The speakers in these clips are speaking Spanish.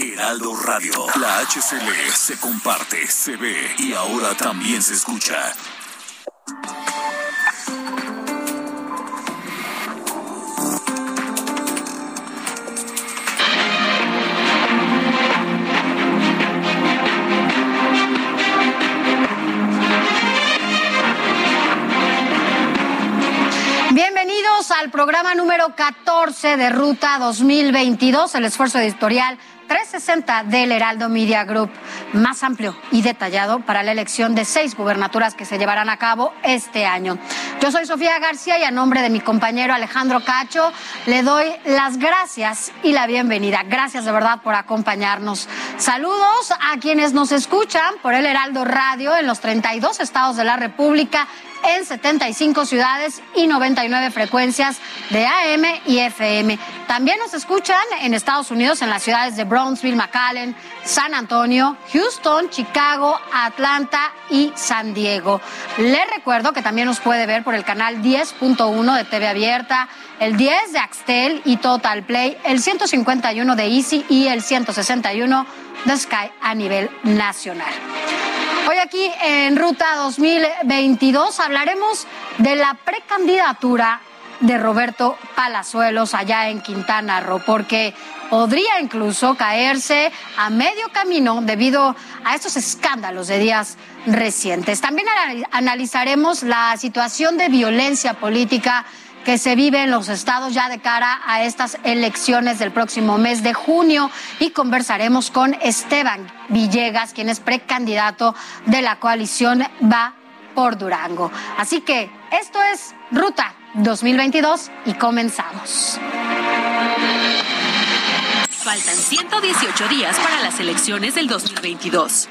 Heraldo Radio. La HCL se comparte, se ve y ahora también se escucha. Bienvenidos al programa número 14 de Ruta 2022, el esfuerzo editorial 360 del Heraldo Media Group, más amplio y detallado para la elección de seis gubernaturas que se llevarán a cabo este año. Yo soy Sofía García y a nombre de mi compañero Alejandro Cacho le doy las gracias y la bienvenida. Gracias de verdad por acompañarnos. Saludos a quienes nos escuchan por el Heraldo Radio en los 32 estados de la República en 75 ciudades y 99 frecuencias de AM y FM. También nos escuchan en Estados Unidos en las ciudades de Brownsville, McAllen, San Antonio, Houston, Chicago, Atlanta y San Diego. Les recuerdo que también nos puede ver por el canal 10.1 de TV Abierta, el 10 de Axtel y Total Play, el 151 de Easy y el 161 de Sky a nivel nacional. Hoy aquí en Ruta 2022 hablaremos de la precandidatura de Roberto Palazuelos allá en Quintana Roo, porque podría incluso caerse a medio camino debido a estos escándalos de días recientes. También analizaremos la situación de violencia política que se vive en los estados ya de cara a estas elecciones del próximo mes de junio y conversaremos con Esteban Villegas, quien es precandidato de la coalición Va por Durango. Así que esto es Ruta 2022 y comenzamos. Faltan 118 días para las elecciones del 2022.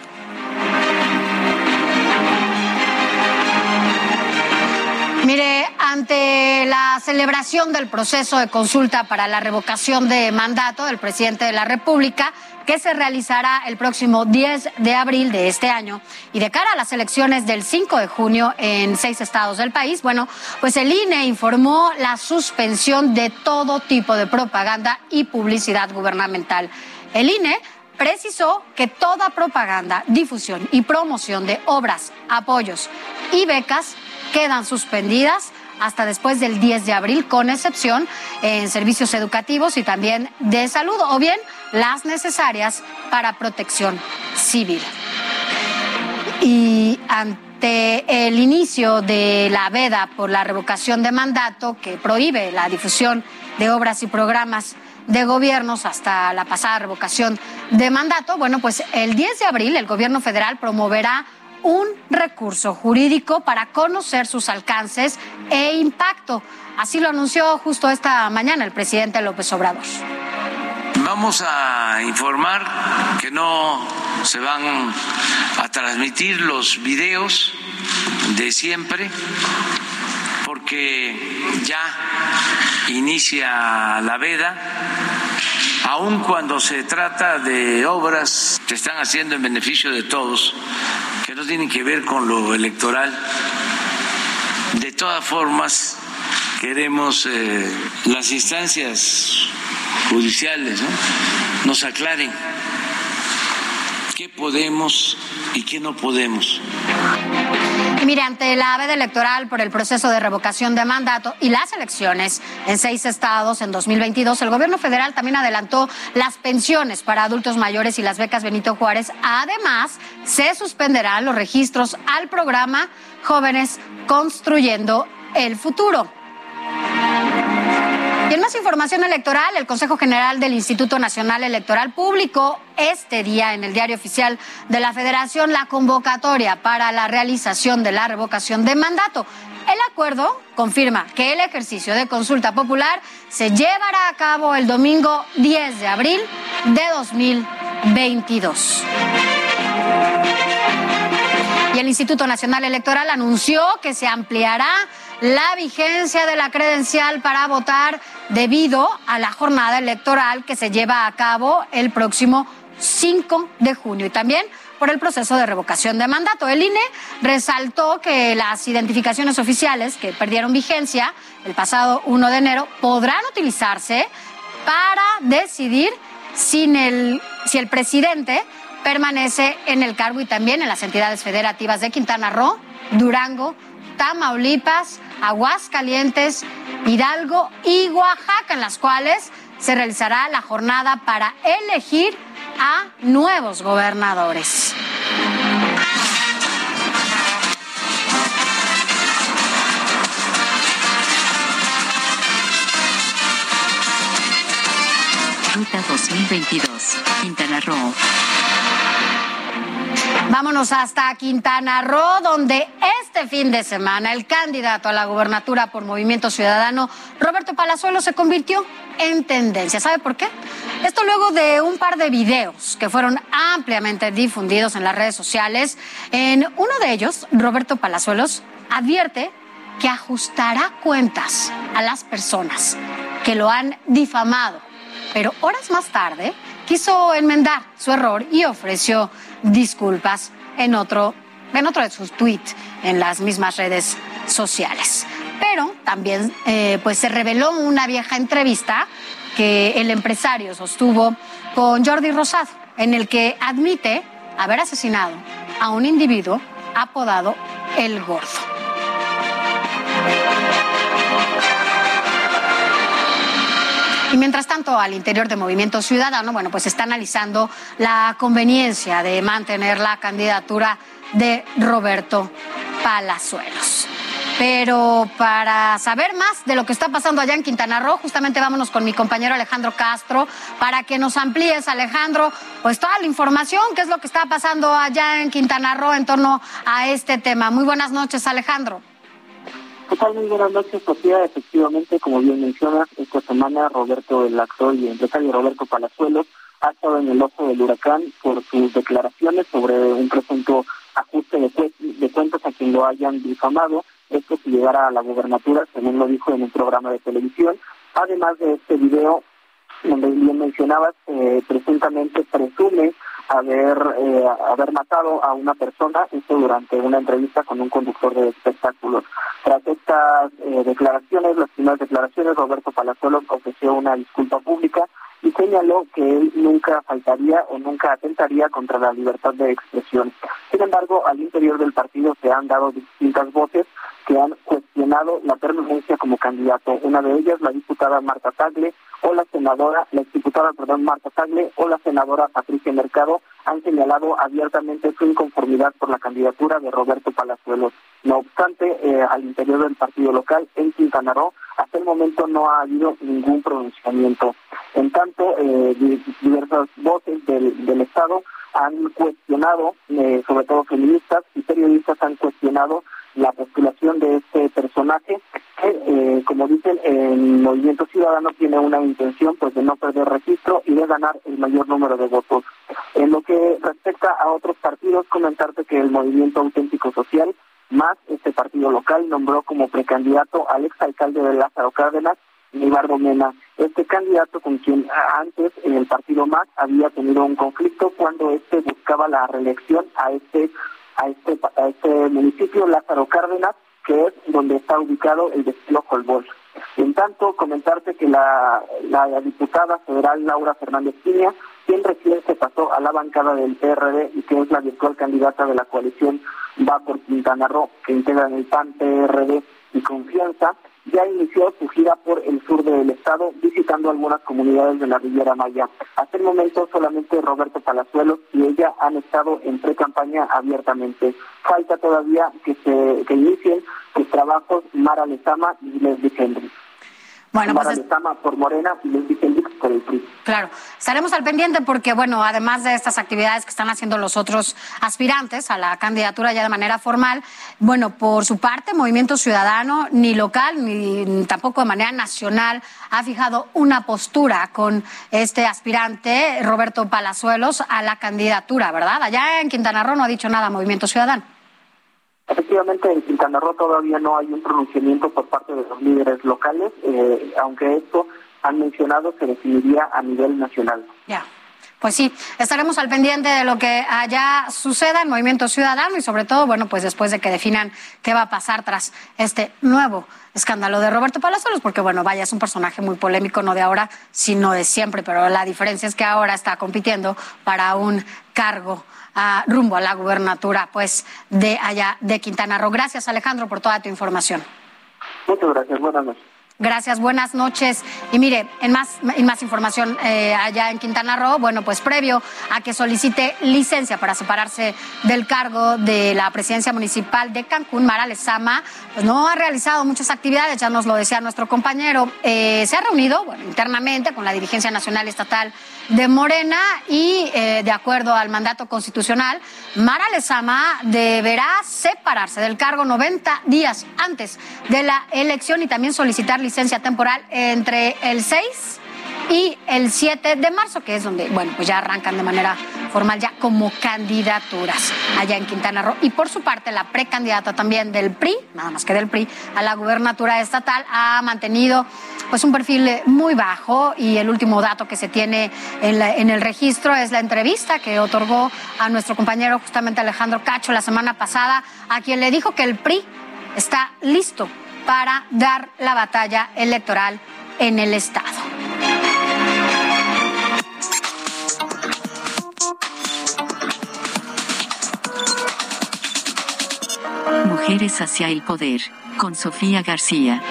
Mire, ante la celebración del proceso de consulta para la revocación de mandato del presidente de la República, que se realizará el próximo 10 de abril de este año, y de cara a las elecciones del 5 de junio en seis estados del país, bueno, pues el INE informó la suspensión de todo tipo de propaganda y publicidad gubernamental. El INE precisó que toda propaganda, difusión y promoción de obras, apoyos y becas quedan suspendidas hasta después del 10 de abril, con excepción en servicios educativos y también de salud, o bien las necesarias para protección civil. Y ante el inicio de la veda por la revocación de mandato que prohíbe la difusión de obras y programas de gobiernos hasta la pasada revocación de mandato, bueno, pues el 10 de abril el gobierno federal promoverá un recurso jurídico para conocer sus alcances e impacto. Así lo anunció justo esta mañana el presidente López Obrador. Vamos a informar que no se van a transmitir los videos de siempre porque ya inicia la veda, aun cuando se trata de obras que están haciendo en beneficio de todos, que no tienen que ver con lo electoral. De todas formas, queremos eh, las instancias judiciales nos aclaren qué podemos y qué no podemos. Mire, ante la veda electoral por el proceso de revocación de mandato y las elecciones en seis estados en 2022, el gobierno federal también adelantó las pensiones para adultos mayores y las becas Benito Juárez. Además, se suspenderán los registros al programa Jóvenes Construyendo el Futuro. Y en más información electoral, el Consejo General del Instituto Nacional Electoral publicó este día en el diario oficial de la Federación la convocatoria para la realización de la revocación de mandato. El acuerdo confirma que el ejercicio de consulta popular se llevará a cabo el domingo 10 de abril de 2022. Y el Instituto Nacional Electoral anunció que se ampliará la vigencia de la credencial para votar debido a la jornada electoral que se lleva a cabo el próximo 5 de junio y también por el proceso de revocación de mandato. El INE resaltó que las identificaciones oficiales que perdieron vigencia el pasado 1 de enero podrán utilizarse para decidir si el presidente permanece en el cargo y también en las entidades federativas de Quintana Roo, Durango, Tamaulipas, Aguascalientes, Hidalgo y Oaxaca, en las cuales se realizará la jornada para elegir a nuevos gobernadores. Ruta 2022, Quintana Roo. Vámonos hasta Quintana Roo, donde este fin de semana el candidato a la gubernatura por Movimiento Ciudadano, Roberto Palazuelo, se convirtió en tendencia. ¿Sabe por qué? Esto luego de un par de videos que fueron ampliamente difundidos en las redes sociales. En uno de ellos, Roberto Palazuelos advierte que ajustará cuentas a las personas que lo han difamado. Pero horas más tarde quiso enmendar su error y ofreció disculpas en otro, en otro de sus tweets en las mismas redes sociales. Pero también eh, pues se reveló una vieja entrevista que el empresario sostuvo con Jordi Rosado, en el que admite haber asesinado a un individuo apodado El Gordo. Y mientras tanto, al interior de Movimiento Ciudadano, bueno, pues está analizando la conveniencia de mantener la candidatura de Roberto Palazuelos. Pero para saber más de lo que está pasando allá en Quintana Roo, justamente vámonos con mi compañero Alejandro Castro para que nos amplíes, Alejandro, pues toda la información, qué es lo que está pasando allá en Quintana Roo en torno a este tema. Muy buenas noches, Alejandro. ¿Qué? Muy buenas noches, Sofía. Efectivamente, como bien mencionas, esta semana Roberto, el actor y empresario Roberto Palazuelos, ha estado en el ojo del huracán por sus declaraciones sobre un presunto ajuste de, de cuentas a quien lo hayan difamado. Esto si llegara a la gobernatura, según lo dijo en un programa de televisión. Además de este video, donde bien mencionabas, eh, presuntamente presume haber eh, haber matado a una persona, esto durante una entrevista con un conductor de espectáculos. Tras estas eh, declaraciones, las primeras declaraciones, Roberto Palazuelos ofreció una disculpa pública y señaló que él nunca faltaría o nunca atentaría contra la libertad de expresión. Sin embargo, al interior del partido se han dado distintas voces que han cuestionado la permanencia como candidato. Una de ellas, la diputada Marta Tagle, o la senadora, la exdiputada, perdón, Marta Tagle, o la senadora Patricia Mercado, han señalado abiertamente su inconformidad por la candidatura de Roberto Palazuelos. No obstante, eh, al interior del partido local, en Quintana Roo, hasta el momento no ha habido ningún pronunciamiento. En tanto, eh, diversas voces del, Estado han cuestionado, eh, sobre todo feministas y periodistas han cuestionado la postulación de este personaje que, como dicen, el Movimiento Ciudadano tiene una intención pues de no perder registro y de ganar el mayor número de votos. En lo que respecta a otros partidos, comentarte que el Movimiento Auténtico Social, más este partido local, nombró como precandidato al exalcalde de Lázaro Cárdenas, Nibardo Mena. Este candidato con quien antes en el partido más había tenido un conflicto cuando este buscaba la reelección a este a este, a este municipio, Lázaro Cárdenas, que es donde está ubicado el destino Colbol. En tanto, comentarte que la, la diputada federal Laura Fernández Piña, quien recién se pasó a la bancada del PRD y que es la virtual candidata de la coalición Va por Quintana Roo, que integran el PAN, PRD y Confianza, ya inició su gira por el sur del estado, visitando algunas comunidades de la Riviera Maya. Hasta el momento solamente Roberto Palazuelos y ella han estado en pre-campaña abiertamente. Falta todavía que se que inicien sus trabajos Mara Lezama y Leslie Henry. Bueno, pues por Morena y Luis por el PRI. Claro, estaremos al pendiente porque, bueno, además de estas actividades que están haciendo los otros aspirantes a la candidatura ya de manera formal, bueno, por su parte, Movimiento Ciudadano, ni local ni tampoco de manera nacional, ha fijado una postura con este aspirante, Roberto Palazuelos, a la candidatura, ¿verdad? Allá en Quintana Roo no ha dicho nada Movimiento Ciudadano. Efectivamente, en Quintana todavía no hay un pronunciamiento por parte de los líderes locales, eh, aunque esto han mencionado se definiría a nivel nacional. Ya. Pues sí, estaremos al pendiente de lo que allá suceda en Movimiento Ciudadano y sobre todo, bueno, pues después de que definan qué va a pasar tras este nuevo escándalo de Roberto Palazuelos, porque bueno, vaya, es un personaje muy polémico, no de ahora, sino de siempre, pero la diferencia es que ahora está compitiendo para un cargo rumbo a la gubernatura pues de allá de Quintana Roo. Gracias Alejandro por toda tu información. Muchas gracias, buenas noches. Gracias, buenas noches. Y mire, en más, en más información eh, allá en Quintana Roo, bueno, pues previo a que solicite licencia para separarse del cargo de la presidencia municipal de Cancún, Mara Lezama, pues no ha realizado muchas actividades, ya nos lo decía nuestro compañero. Eh, se ha reunido bueno, internamente con la dirigencia nacional estatal de Morena y eh, de acuerdo al mandato constitucional, Mara Lezama deberá separarse del cargo 90 días antes de la elección y también solicitar licencia temporal entre el 6 y el 7 de marzo, que es donde, bueno, pues ya arrancan de manera formal ya como candidaturas allá en Quintana Roo. Y por su parte, la precandidata también del PRI, nada más que del PRI, a la gubernatura estatal, ha mantenido pues un perfil muy bajo y el último dato que se tiene en, en el registro es la entrevista que otorgó a nuestro compañero justamente Alejandro Cacho la semana pasada, a quien le dijo que el PRI está listo para dar la batalla electoral en el Estado. Mujeres hacia el poder, con Sofía García.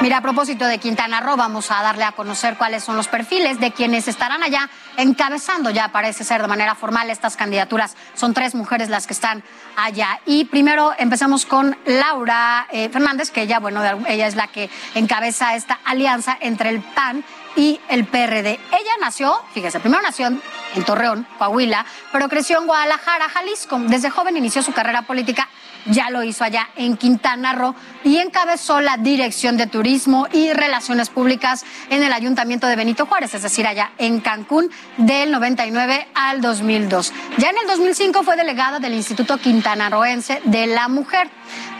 Mira, a propósito de Quintana Roo, vamos a darle a conocer cuáles son los perfiles de quienes estarán allá encabezando, ya parece ser de manera formal, estas candidaturas. Son tres mujeres las que están allá. Y primero empezamos con Laura eh, Fernández, que ella, bueno, ella es la que encabeza esta alianza entre el PAN y el PRD. Ella nació, fíjese, primero nació en, Torreón, Coahuila, pero creció en Guadalajara, Jalisco. Desde joven inició su carrera política, ya lo hizo allá en Quintana Roo y encabezó la Dirección de Turismo y Relaciones Públicas en el Ayuntamiento de Benito Juárez, es decir, allá en Cancún, del 99 al 2002. Ya en el 2005 fue delegada del Instituto Quintanarroense de la Mujer.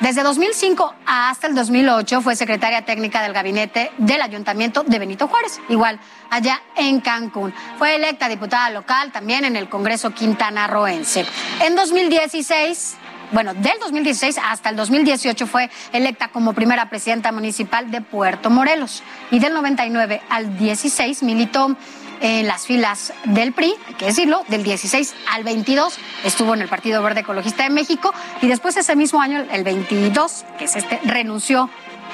Desde 2005 hasta el 2008 fue secretaria técnica del gabinete del Ayuntamiento de Benito Juárez igual allá en Cancún. Fue electa diputada local también en el Congreso quintanarroense. En 2016 bueno, del 2016 hasta el 2018 fue electa como primera presidenta municipal de Puerto Morelos y del 99 al 16 militó en las filas del PRI, hay que decirlo, del 16 al 22 estuvo en el Partido Verde Ecologista de México y después ese mismo año, el 22, que es este, renunció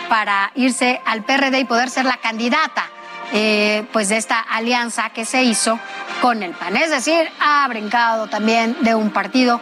para irse al PRD y poder ser la candidata eh, pues de esta alianza que se hizo con el PAN. Es decir, ha brincado también de un partido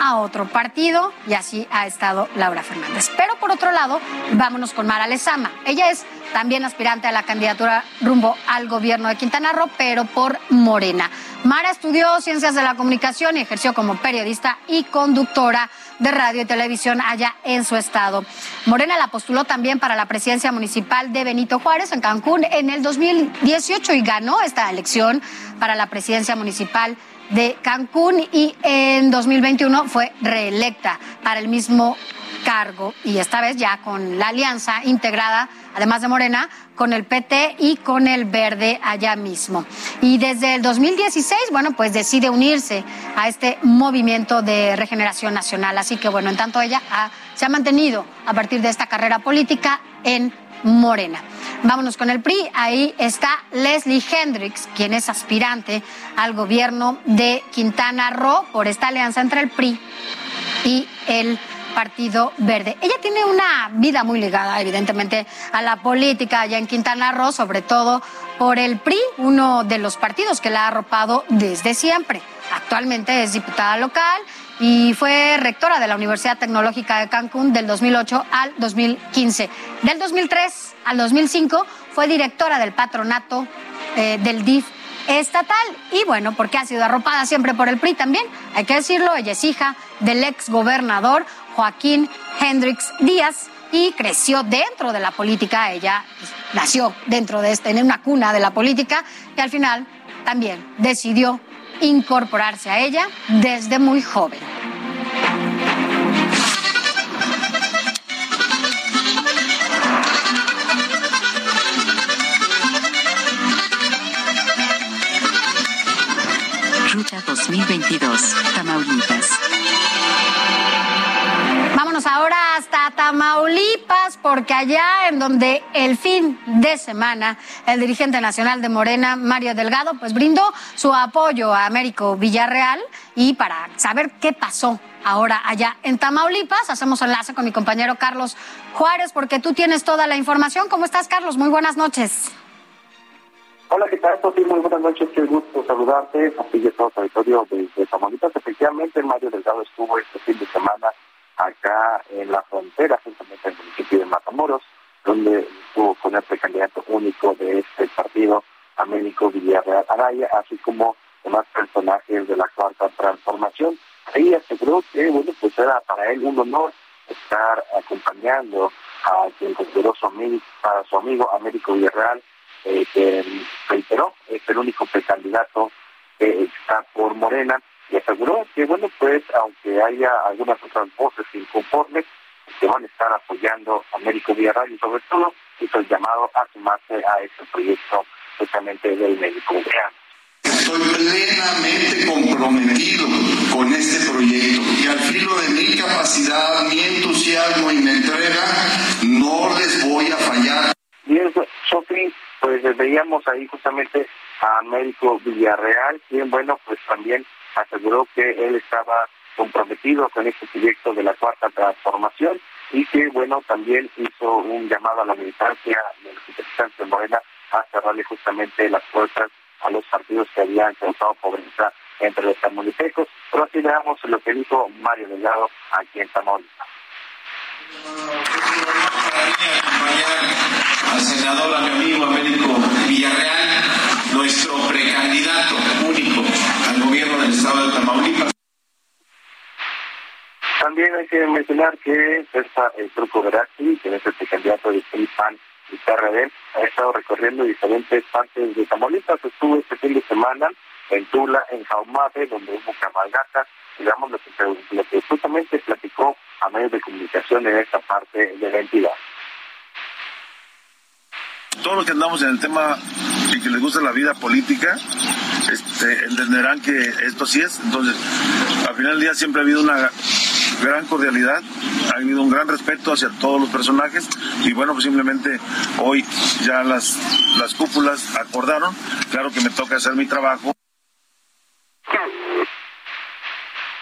a otro partido y así ha estado Laura Fernández. Pero por otro lado, vámonos con Mara Lezama. Ella es también aspirante a la candidatura rumbo al gobierno de Quintana Roo, pero por Morena. Mara estudió ciencias de la comunicación y ejerció como periodista y conductora de radio y televisión allá en su estado. Morena la postuló también para la presidencia municipal de Benito Juárez en Cancún en el 2018 y ganó esta elección para la presidencia municipal de Cancún y en 2021 fue reelecta para el mismo cargo y esta vez ya con la alianza integrada, además de Morena, con el PT y con el Verde allá mismo. Y desde el 2016, bueno, pues decide unirse a este movimiento de regeneración nacional. Así que bueno, en tanto ella se ha mantenido a partir de esta carrera política en Morena. Vámonos con el PRI. Ahí está Leslie Hendricks, quien es aspirante al gobierno de Quintana Roo por esta alianza entre el PRI y el Partido Verde. Ella tiene una vida muy ligada, evidentemente, a la política allá en Quintana Roo, sobre todo por el PRI, uno de los partidos que la ha arropado desde siempre. Actualmente es diputada local y fue rectora de la Universidad Tecnológica de Cancún del 2008 al 2015. Del 2003 al 2005 fue directora del patronato eh, del DIF estatal. Y bueno, porque ha sido arropada siempre por el PRI también, hay que decirlo, ella es hija del ex gobernador Joaquín Hendrix Díaz y creció dentro de la política. Ella pues, nació dentro de este, en una cuna de la política y al final también decidió incorporarse a ella desde muy joven. Ruta 2022, Tamaulipas. Vámonos ahora Tamaulipas, porque allá en donde el fin de semana el dirigente nacional de Morena, Mario Delgado, pues brindó su apoyo a Américo Villarreal y para saber qué pasó ahora allá en Tamaulipas, hacemos enlace con mi compañero Carlos Juárez, porque tú tienes toda la información. ¿Cómo estás, Carlos? Muy buenas noches. Hola, ¿qué tal, Sofía? Muy buenas noches, qué gusto saludarte. Aquí ya todo territorio de, de Tamaulipas. Efectivamente, Mario Delgado estuvo este fin de semana acá en la frontera, justamente en el municipio de Matamoros, donde estuvo con el precandidato único de este partido, Américo Villarreal Araya, así como demás personajes de la cuarta transformación. Ahí aseguró que, bueno, pues era para él un honor estar acompañando a quien consideró su amigo, a su amigo Américo Villarreal, eh, que reiteró es el único precandidato que está por Morena y aseguró que, bueno, pues aunque haya algunas otras voces inconformes, que van a estar apoyando a Américo Villarreal y sobre todo hizo el llamado a sumarse a este proyecto justamente del médico Villarreal. Estoy plenamente comprometido con este proyecto y al filo de mi capacidad, mi entusiasmo y mi entrega, no les voy a fallar. Bien, Sofi, pues veíamos ahí justamente a Américo Villarreal, quien, bueno, pues también aseguró que él estaba comprometido con este proyecto de la cuarta transformación y que, bueno, también hizo un llamado a la militancia de los interesantes de Morena a cerrarle justamente las puertas a los partidos que habían causado pobreza entre los tamaulipecos. Pero así veamos lo que dijo Mario Delgado aquí en Tamaulipas. Al senador, a mi amigo Américo Villarreal, nuestro precandidato Tamaulipas. También hay que mencionar que está el Truco Veracruz, que es el precandidato de PAN y PRD, ha estado recorriendo diferentes partes de Tamaulipas. Estuvo este fin de semana en Tula, en Jaumate, donde hubo cabalgata, digamos, lo que, lo que justamente platicó a medios de comunicación en esta parte de la entidad. Todos los que andamos en el tema y que les gusta la vida política, este, entenderán que esto sí es. Entonces, al final del día siempre ha habido una gran cordialidad, ha habido un gran respeto hacia todos los personajes y bueno, pues simplemente hoy ya las, las cúpulas acordaron, claro que me toca hacer mi trabajo.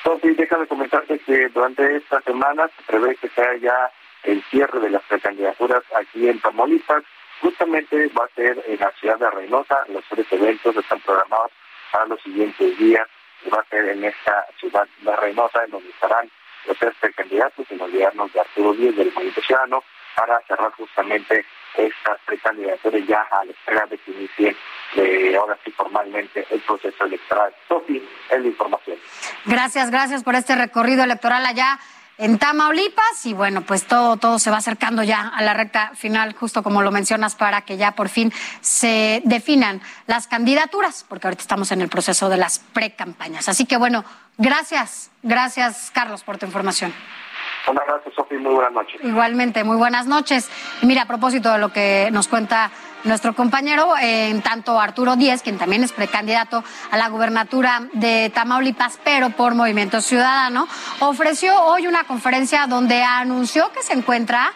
Entonces, déjame comentarte que durante esta semana se prevé que sea ya el cierre de las precandidaturas aquí en Tamaulipas. Justamente va a ser en la ciudad de Reynosa. Los tres eventos están programados para los siguientes días. Va a ser en esta ciudad de Reynosa, en donde estarán los tres precandidatos los gobiernos de Arturo Díez del Movimiento Ciudadano para cerrar justamente estas precandidaturas ya a la espera de que inicie eh, ahora sí formalmente el proceso electoral. Sofi, es la información. Gracias, gracias por este recorrido electoral allá en Tamaulipas y bueno, pues todo, todo se va acercando ya a la recta final, justo como lo mencionas, para que ya por fin se definan las candidaturas, porque ahorita estamos en el proceso de las precampañas. Así que bueno, gracias, gracias Carlos por tu información. Un abrazo, Sofi, muy buenas noches. Igualmente, muy buenas noches. Y mira, a propósito de lo que nos cuenta nuestro compañero, en tanto Arturo Díez, quien también es precandidato a la gubernatura de Tamaulipas, pero por Movimiento Ciudadano, ofreció hoy una conferencia donde anunció que se encuentra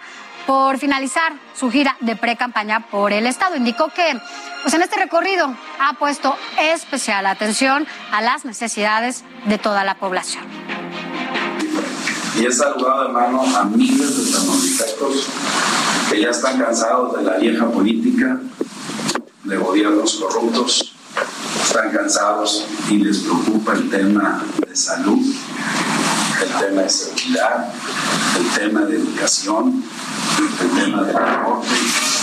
por finalizar su gira de pre-campaña por el Estado. Indicó que pues en este recorrido ha puesto especial atención a las necesidades de toda la población. Y he saludado, hermano, a miles de tamaulipecos que ya están cansados de la vieja política, de gobiernos corruptos, están cansados y les preocupa el tema de salud, el tema de seguridad, el tema de educación, el tema de deporte.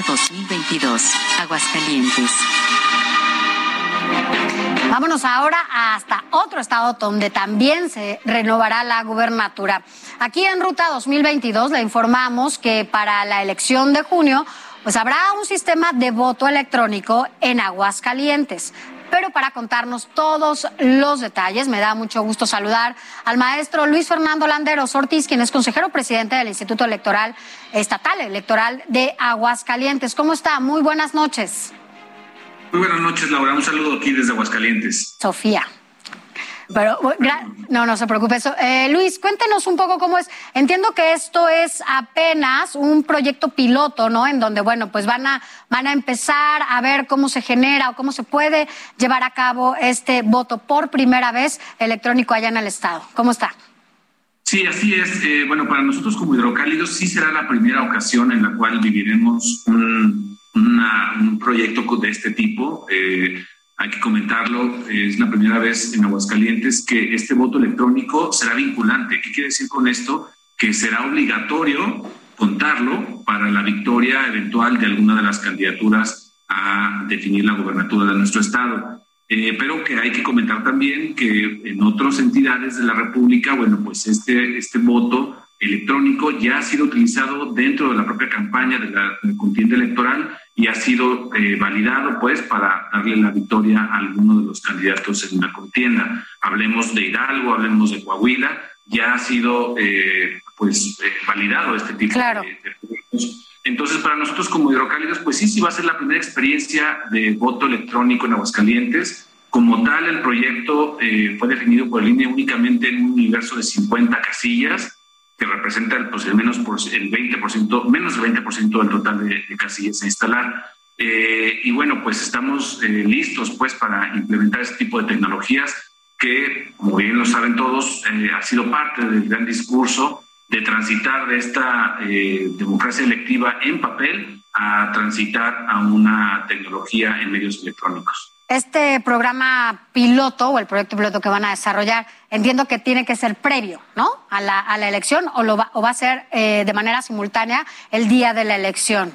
Ruta 2022, Aguascalientes. Vámonos ahora hasta otro estado donde también se renovará la gubernatura. Aquí en Ruta 2022 le informamos que para la elección de junio pues habrá un sistema de voto electrónico en Aguascalientes. Pero para contarnos todos los detalles, me da mucho gusto saludar al maestro Luis Fernando Landeros Ortiz, quien es consejero presidente del Instituto Electoral Estatal Electoral de Aguascalientes. ¿Cómo está? Muy buenas noches. Muy buenas noches, Laura. Un saludo aquí desde Aguascalientes. Sofía. Pero no, no se preocupe. Eh, Luis, cuéntenos un poco cómo es. Entiendo que esto es apenas un proyecto piloto, ¿no? En donde, bueno, pues van a, van a empezar a ver cómo se genera o cómo se puede llevar a cabo este voto por primera vez electrónico allá en el Estado. ¿Cómo está? Sí, así es. Eh, bueno, para nosotros como hidrocálidos sí será la primera ocasión en la cual viviremos un un proyecto de este tipo. Eh, hay que comentarlo, es la primera vez en Aguascalientes que este voto electrónico será vinculante. ¿Qué quiere decir con esto? Que será obligatorio contarlo para la victoria eventual de alguna de las candidaturas a definir la gobernatura de nuestro estado. Eh, pero que hay que comentar también que en otras entidades de la República, bueno, pues este, este voto electrónico ya ha sido utilizado dentro de la propia campaña de la, contienda electoral y ha sido eh, validado pues para darle la victoria a alguno de los candidatos en la contienda. Hablemos de Hidalgo, hablemos de Coahuila, ya ha sido eh, pues eh, validado este tipo de, de entonces, para nosotros como hidrocálidos, pues sí, sí va a ser la primera experiencia de voto electrónico en Aguascalientes. Como tal, el proyecto fue definido por el INE únicamente en un universo de 50 casillas que representa pues, el menos por, el 20%, menos del 20% del total de, casillas a instalar. Eh, y bueno, pues estamos eh, listos pues para implementar este tipo de tecnologías que, como bien lo saben todos, eh, ha sido parte del gran discurso de transitar de esta democracia electiva en papel a transitar a una tecnología en medios electrónicos. Este programa piloto o el proyecto piloto que van a desarrollar, entiendo que tiene que ser previo, ¿no? A la, a la elección o, lo va, o va a ser eh, de manera simultánea el día de la elección.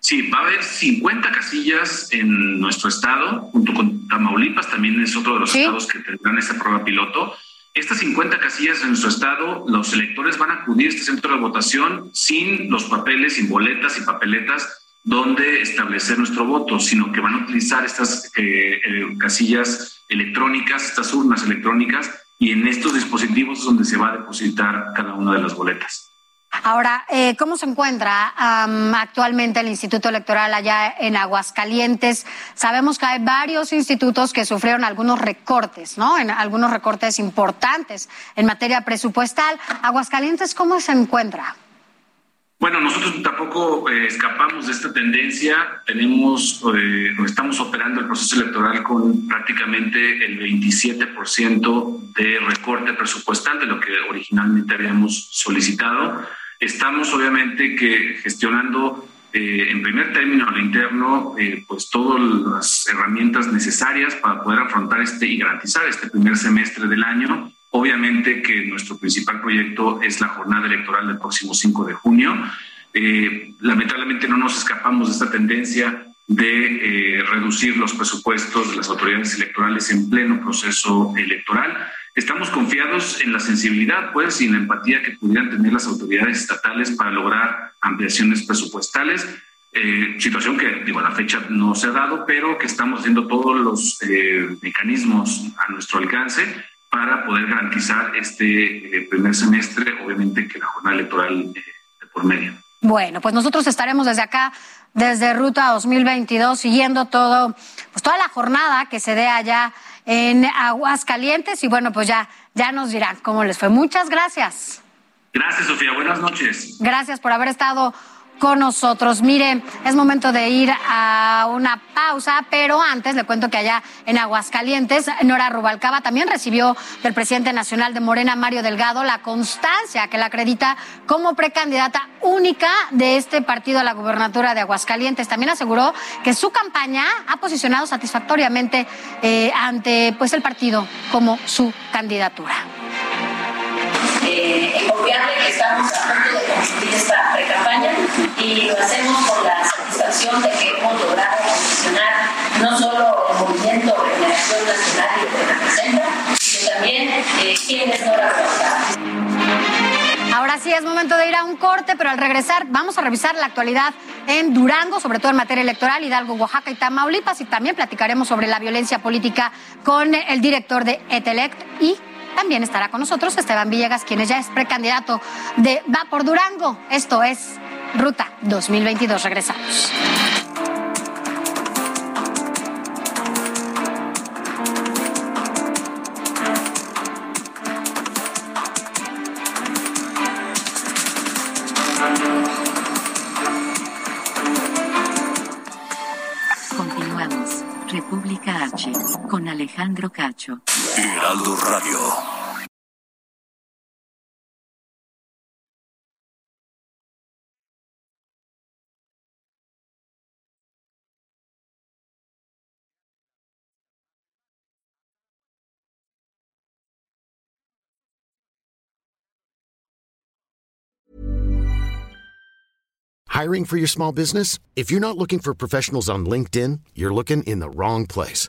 Sí, va a haber 50 casillas en nuestro estado, junto con Tamaulipas, también es otro de los estados que tendrán este programa piloto. Estas 50 casillas en nuestro estado, los electores van a acudir a este centro de votación sin los papeles, sin boletas y papeletas dónde establecer nuestro voto, sino que van a utilizar estas eh, eh, casillas electrónicas, estas urnas electrónicas, y en estos dispositivos es donde se va a depositar cada una de las boletas. Ahora, eh, ¿cómo se encuentra actualmente el Instituto Electoral allá en Aguascalientes? Sabemos que hay varios institutos que sufrieron algunos recortes, ¿no? En algunos recortes importantes en materia presupuestal. Aguascalientes, ¿cómo se encuentra? Bueno, nosotros tampoco eh, escapamos de esta tendencia. Tenemos, eh, estamos operando el proceso electoral con prácticamente el 27% de recorte presupuestal de lo que originalmente habíamos solicitado. Estamos obviamente que gestionando eh, en primer término al interno, pues todas las herramientas necesarias para poder afrontar este y garantizar este primer semestre del año Obviamente que nuestro principal proyecto es la jornada electoral del próximo 5 de junio. Eh, lamentablemente no nos escapamos de esta tendencia de eh, reducir los presupuestos de las autoridades electorales en pleno proceso electoral. Estamos confiados en la sensibilidad, pues, y la empatía que pudieran tener las autoridades estatales para lograr ampliaciones presupuestales. Eh, situación que, digo, a la fecha no se ha dado, pero que estamos haciendo todos los mecanismos a nuestro alcance para poder garantizar este eh, primer semestre, obviamente que la jornada electoral eh, de por medio. Bueno, pues nosotros estaremos desde acá, desde Ruta 2022, siguiendo todo, pues toda la jornada que se dé allá en Aguascalientes y bueno, pues ya, ya nos dirán cómo les fue. Muchas gracias. Gracias, Sofía. Buenas noches. Gracias por haber estado con nosotros. Mire, es momento de ir a una pausa, pero antes le cuento que allá en Aguascalientes, Nora Rubalcaba también recibió del presidente nacional de Morena, Mario Delgado, la constancia que la acredita como precandidata única de este partido a la gubernatura de Aguascalientes. También aseguró que su campaña ha posicionado satisfactoriamente eh, ante pues el partido como su candidatura eh, confiable que estamos a punto de concluir esta pre-campaña y lo hacemos con la satisfacción de que hemos logrado posicionar no solo el movimiento de Generación Nacional y que representa, sino también eh, quienes no la Ahora sí es momento de ir a un corte, pero al regresar vamos a revisar la actualidad en Durango, sobre todo en materia electoral, Hidalgo, Oaxaca y Tamaulipas, y también platicaremos sobre la violencia política con el director de ETELECT y también estará con nosotros Esteban Villegas, quien ya es precandidato de Va por Durango. Esto es Ruta 2022. Regresamos. Alejandro Cacho. Heraldo Radio. Hiring for your small business? If you're not looking for professionals on LinkedIn, you're looking in the wrong place.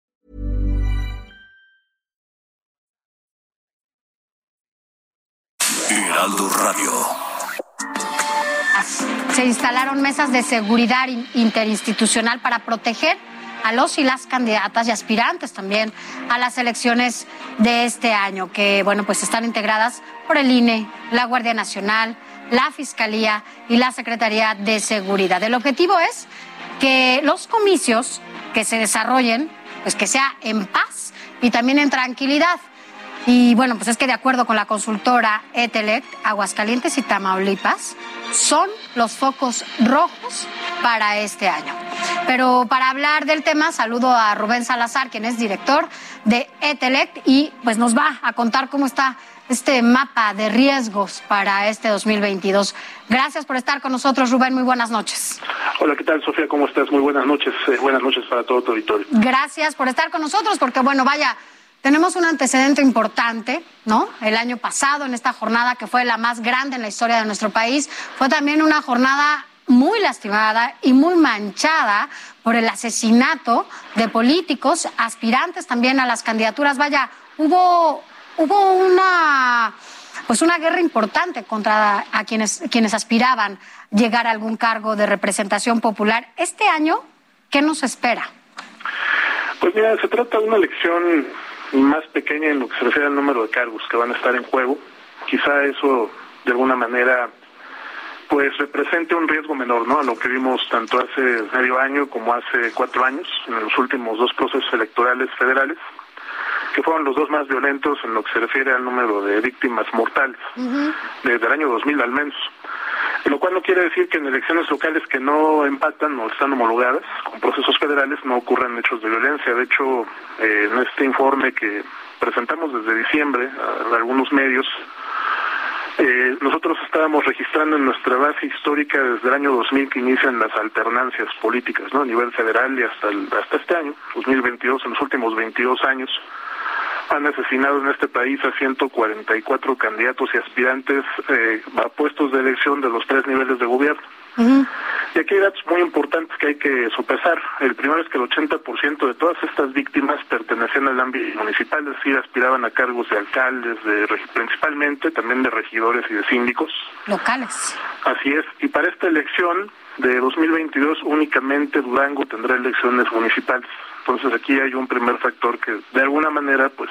Heraldo Radio. Se instalaron mesas de seguridad interinstitucional para proteger a los y las candidatas y aspirantes también a las elecciones de este año, que bueno, pues están integradas por el INE, la Guardia Nacional, la Fiscalía y la Secretaría de Seguridad. El objetivo es que los comicios que se desarrollen, pues que sea en paz y también en tranquilidad. Y bueno, pues es que de acuerdo con la consultora Etelect, Aguascalientes y Tamaulipas son los focos rojos para este año. Pero para hablar del tema, saludo a Rubén Salazar, quien es director de Etelect y pues nos va a contar cómo está este mapa de riesgos para este 2022. Gracias por estar con nosotros, Rubén. Muy buenas noches. Hola, ¿qué tal, Sofía? ¿Cómo estás? Muy buenas noches. Eh, buenas noches para todo tu auditorio. Gracias por estar con nosotros, porque bueno, vaya, tenemos un antecedente importante, ¿no? El año pasado, en esta jornada que fue la más grande en la historia de nuestro país, fue también una jornada muy lastimada y muy manchada por el asesinato de políticos, aspirantes también a las candidaturas. Vaya, hubo, hubo una pues una guerra importante contra a quienes, quienes aspiraban llegar a algún cargo de representación popular. Este año, ¿qué nos espera? Pues mira, se trata de una elección más pequeña en lo que se refiere al número de cargos que van a estar en juego. Quizá eso de alguna manera pues represente un riesgo menor, ¿no? A lo que vimos tanto hace medio año como hace cuatro años en los últimos dos procesos electorales federales, que fueron los dos más violentos en lo que se refiere al número de víctimas mortales desde el año 2000 al menos. Lo cual no quiere decir que en elecciones locales que no empatan o están homologadas con procesos federales no ocurran hechos de violencia. De hecho, eh, en este informe que presentamos desde diciembre a, algunos medios, eh, nosotros estábamos registrando en nuestra base histórica desde el año 2000 que inician las alternancias políticas, ¿no? A nivel federal y hasta, hasta este año, 2022, en los últimos 22 años, han asesinado en este país a 144 candidatos y aspirantes eh, a puestos de elección de los tres niveles de gobierno. Y aquí hay datos muy importantes que hay que sopesar. El primero es que el 80% de todas estas víctimas pertenecían al ámbito municipal, es decir, aspiraban a cargos de alcaldes, de principalmente también de regidores y de síndicos. Locales. Así es. Y para esta elección, de 2022 únicamente Durango tendrá elecciones municipales. Entonces aquí hay un primer factor que de alguna manera pues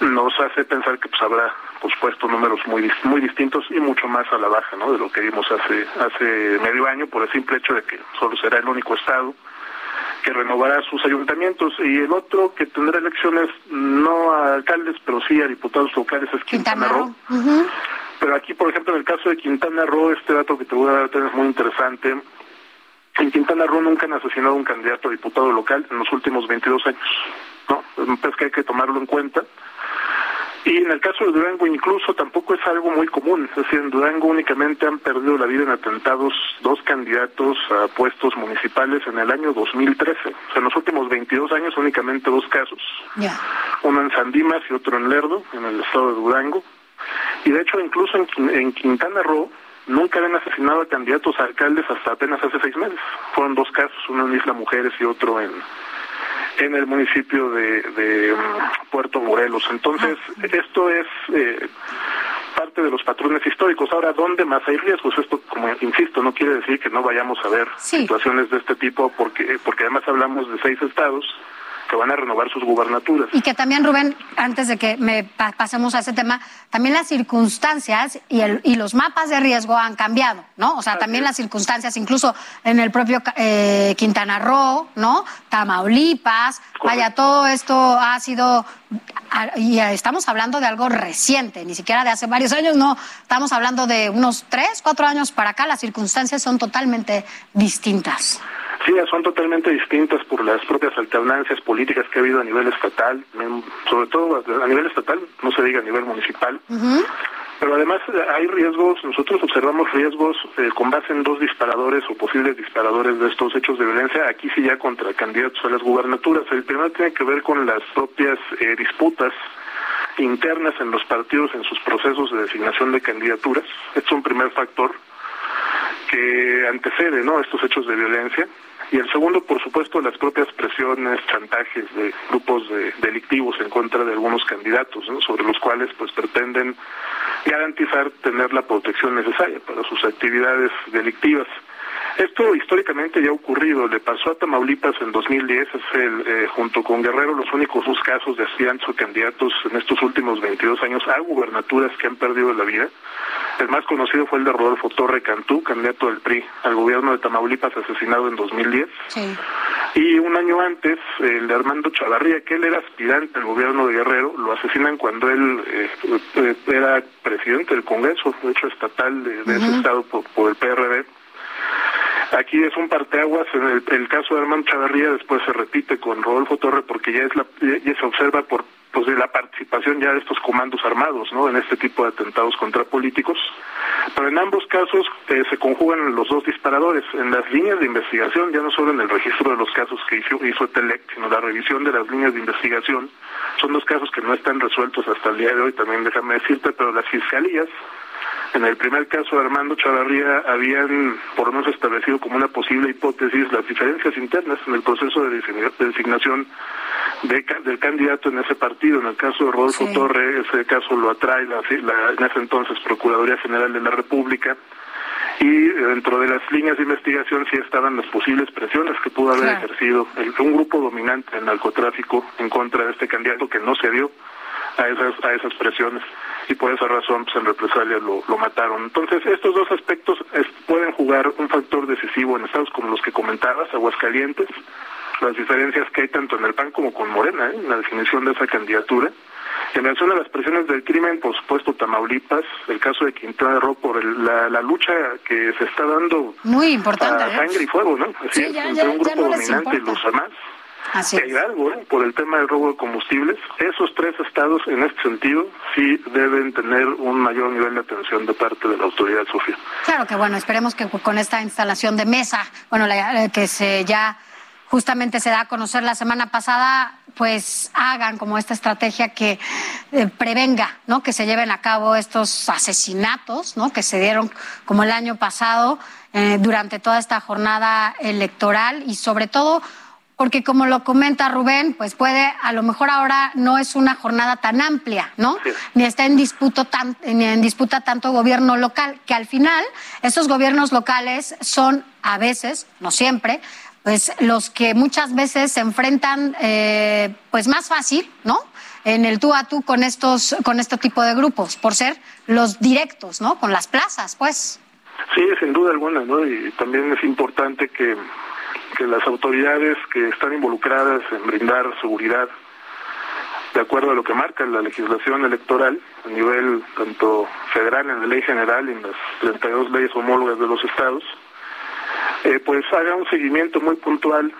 nos hace pensar que pues habrá pues puesto números muy muy distintos y mucho más a la baja, ¿no? De lo que vimos hace hace medio año por el simple hecho de que solo será el único estado que renovará sus ayuntamientos y el otro que tendrá elecciones no a alcaldes pero sí a diputados locales es Quintana, Roo. Pero aquí, por ejemplo, en el caso de Quintana Roo, este dato que te voy a dar es muy interesante. En Quintana Roo nunca han asesinado un candidato a diputado local en los últimos 22 años. ¿no? Es que hay que tomarlo en cuenta. Y en el caso de Durango incluso tampoco es algo muy común. Es decir, en Durango únicamente han perdido la vida en atentados dos candidatos a puestos municipales en el año 2013. O sea, en los últimos 22 años únicamente dos casos. Uno en Sandimas y otro en Lerdo, en el estado de Durango. Y de hecho, incluso en, Quintana Roo, nunca habían asesinado a candidatos a alcaldes hasta apenas hace seis meses. Fueron dos casos, uno en Isla Mujeres y otro en, en el municipio de, mm, Puerto Morelos. Entonces, esto es eh, parte de los patrones históricos. Ahora, ¿dónde más hay riesgos? Esto, como insisto, no quiere decir que no vayamos a ver situaciones de este tipo, porque, porque además hablamos de seis estados que van a renovar sus gubernaturas. Y que también, Rubén, antes de que me pasemos a ese tema, también las circunstancias y, el, y los mapas de riesgo han cambiado, ¿no? O sea, también las circunstancias, incluso en el propio eh, Quintana Roo, ¿no? Tamaulipas, vaya, todo esto ha sido y estamos hablando de algo reciente, ni siquiera de hace varios años, no, estamos hablando de unos tres, cuatro años para acá, las circunstancias son totalmente distintas. Sí, son totalmente distintas por las propias alternancias políticas que ha habido a nivel estatal, sobre todo a nivel estatal, no se diga a nivel municipal. Pero además hay riesgos, nosotros observamos riesgos eh, con base en dos disparadores o posibles disparadores de estos hechos de violencia, aquí sí ya contra candidatos a las gubernaturas. El primero tiene que ver con las propias eh, disputas internas en los partidos en sus procesos de designación de candidaturas. Este es un primer factor que antecede ¿no? estos hechos de violencia. Y el segundo, por supuesto, las propias presiones, chantajes de grupos delictivos en contra de algunos candidatos, sobre los cuales pues pretenden garantizar tener la protección necesaria para sus actividades delictivas. Esto históricamente ya ha ocurrido, le pasó a Tamaulipas en 2010, es el, eh, junto con Guerrero los únicos dos casos de aspirantes o candidatos en estos últimos 22 años. A gubernaturas que han perdido la vida. El más conocido fue el de Rodolfo Torre Cantú, candidato del PRI al gobierno de Tamaulipas, asesinado en 2010. Y un año antes, el de Armando Chavarría, que él era aspirante al gobierno de Guerrero, lo asesinan cuando él eh, eh, era presidente del Congreso, hecho estatal de, ese estado por, por el PRD Aquí es un parteaguas, en el, caso de Armando Chavarría después se repite con Rodolfo Torre porque ya es la, ya se observa por pues la participación ya de estos comandos armados, ¿no? En este tipo de atentados contra políticos. Pero en ambos casos eh, se conjugan los dos disparadores. En las líneas de investigación, ya no solo en el registro de los casos que hizo, hizo Telec, sino la revisión de las líneas de investigación, son dos casos que no están resueltos hasta el día de hoy, también déjame decirte, pero las fiscalías en el primer caso de Armando Chavarría habían por lo menos establecido como una posible hipótesis las diferencias internas en el proceso de designación del candidato en ese partido. En el caso de Rodolfo Torre, ese caso lo atrae la, en ese entonces Procuraduría General de la República. Y dentro de las líneas de investigación sí estaban las posibles presiones que pudo haber ejercido un grupo dominante en narcotráfico en contra de este candidato que no se dio a esas, a esas presiones y por esa razón pues, en represalia lo, lo mataron. Entonces estos dos aspectos pueden jugar un factor decisivo en estados como los que comentabas, Aguascalientes, las diferencias que hay tanto en el PAN como con Morena, ¿eh? en la definición de esa candidatura. En relación a las presiones del crimen, por supuesto, Tamaulipas, el caso de Quintana Roo, por la, la, lucha que se está dando Muy importante, a ¿eh? sangre y fuego, ¿no? Así entre un grupo dominante y los demás. Así es. algo, ¿eh? por el tema del robo de combustibles. Esos tres estados, en este sentido, sí deben tener un mayor nivel de atención de parte de la autoridad, Sofía. Claro que bueno, esperemos que con esta instalación de mesa, bueno, la, que se ya justamente se da a conocer la semana pasada, pues hagan como esta estrategia que eh, prevenga, ¿no? Que se lleven a cabo estos asesinatos, ¿no? Que se dieron como el año pasado eh, durante toda esta jornada electoral y sobre todo porque como lo comenta Rubén, pues puede, a lo mejor ahora no es una jornada tan amplia, ¿no? Ni está en disputa, tan, ni en disputa tanto gobierno local, que al final esos gobiernos locales son a veces, no siempre, pues los que muchas veces se enfrentan eh, pues más fácil, ¿no? En el tú a tú con estos, con este tipo de grupos, por ser los directos, ¿no? Con las plazas, pues. Sí, sin duda alguna, ¿no? Y también es importante que, que las autoridades que están involucradas en brindar seguridad de acuerdo a lo que marca la legislación electoral a nivel tanto federal en la ley general y en las 32 leyes homólogas de los estados, eh, pues haga un seguimiento muy puntual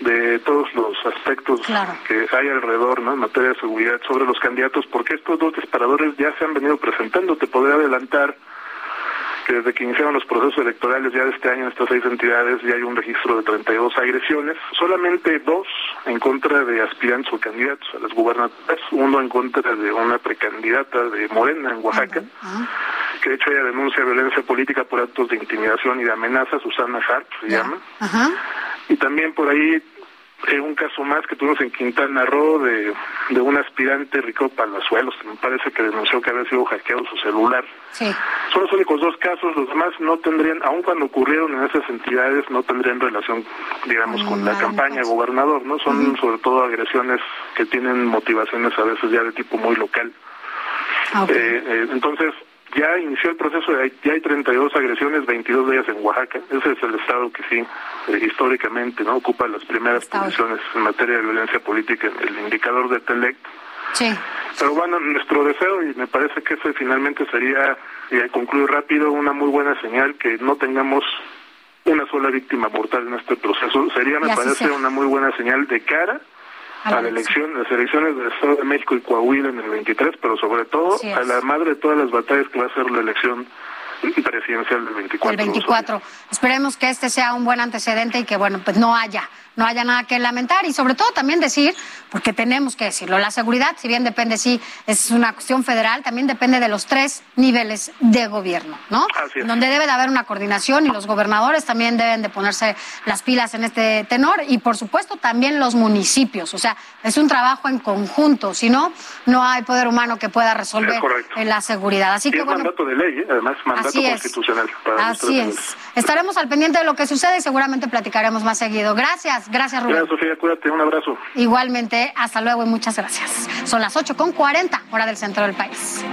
de todos los aspectos que hay alrededor ¿no? en materia de seguridad sobre los candidatos, porque estos dos disparadores ya se han venido presentando. Te podría adelantar que desde que iniciaron los procesos electorales ya de este año en estas seis entidades ya hay un registro de 32 agresiones, solamente dos en contra de aspirantes o candidatos a las gubernaturas, uno en contra de una precandidata de Morena en Oaxaca, que de hecho ella denuncia violencia política por actos de intimidación y de amenaza, Susana Harp se llama, y también por ahí eh, un caso más que tuvimos en Quintana Roo de, de un aspirante Rico Palazuelos, me parece que denunció que había sido hackeado su celular. Sí. Son los únicos dos casos, los demás no tendrían, aun cuando ocurrieron en esas entidades, no tendrían relación, digamos, con la campaña gobernador, ¿no? Son sobre todo agresiones que tienen motivaciones a veces ya de tipo muy local. Ah, eh, eh, entonces, ya inició el proceso, de, ya hay 32 agresiones, 22 de ellas en Oaxaca. Ese es el estado que sí, eh, históricamente, no ocupa las primeras posiciones en materia de violencia política, el indicador de TELEC. Sí. Pero bueno, nuestro deseo, y me parece que ese finalmente sería, y concluir rápido, una muy buena señal que no tengamos una sola víctima mortal en este proceso. Sería, me parece, una muy buena señal de cara a la elección, las elecciones del Estado de México y Coahuila en el 23, pero sobre todo a la madre de todas las batallas que va a ser la elección presidencial del 24. El 24. Esperemos que este sea un buen antecedente y que, bueno, pues no haya no haya nada que lamentar y sobre todo también decir, porque tenemos que decirlo, la seguridad, si bien depende, sí, es una cuestión federal, también depende de los tres niveles de gobierno, ¿no? Donde debe de haber una coordinación y los gobernadores también deben de ponerse las pilas en este tenor y por supuesto también los municipios, o sea, es un trabajo en conjunto, si no, no hay poder humano que pueda resolver la seguridad. Así que, es mandato de ley, ¿eh? además mandato constitucional. así es. Estaremos al pendiente de lo que sucede y seguramente platicaremos más seguido. Gracias. Gracias, Rubén. Gracias, Sofía. Cuídate. Un abrazo. Igualmente. Hasta luego y muchas gracias. Son las 8 con 40, hora del centro del país.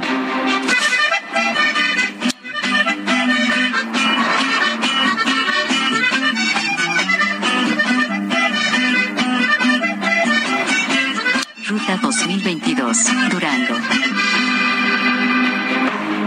Ruta 2022, Durango.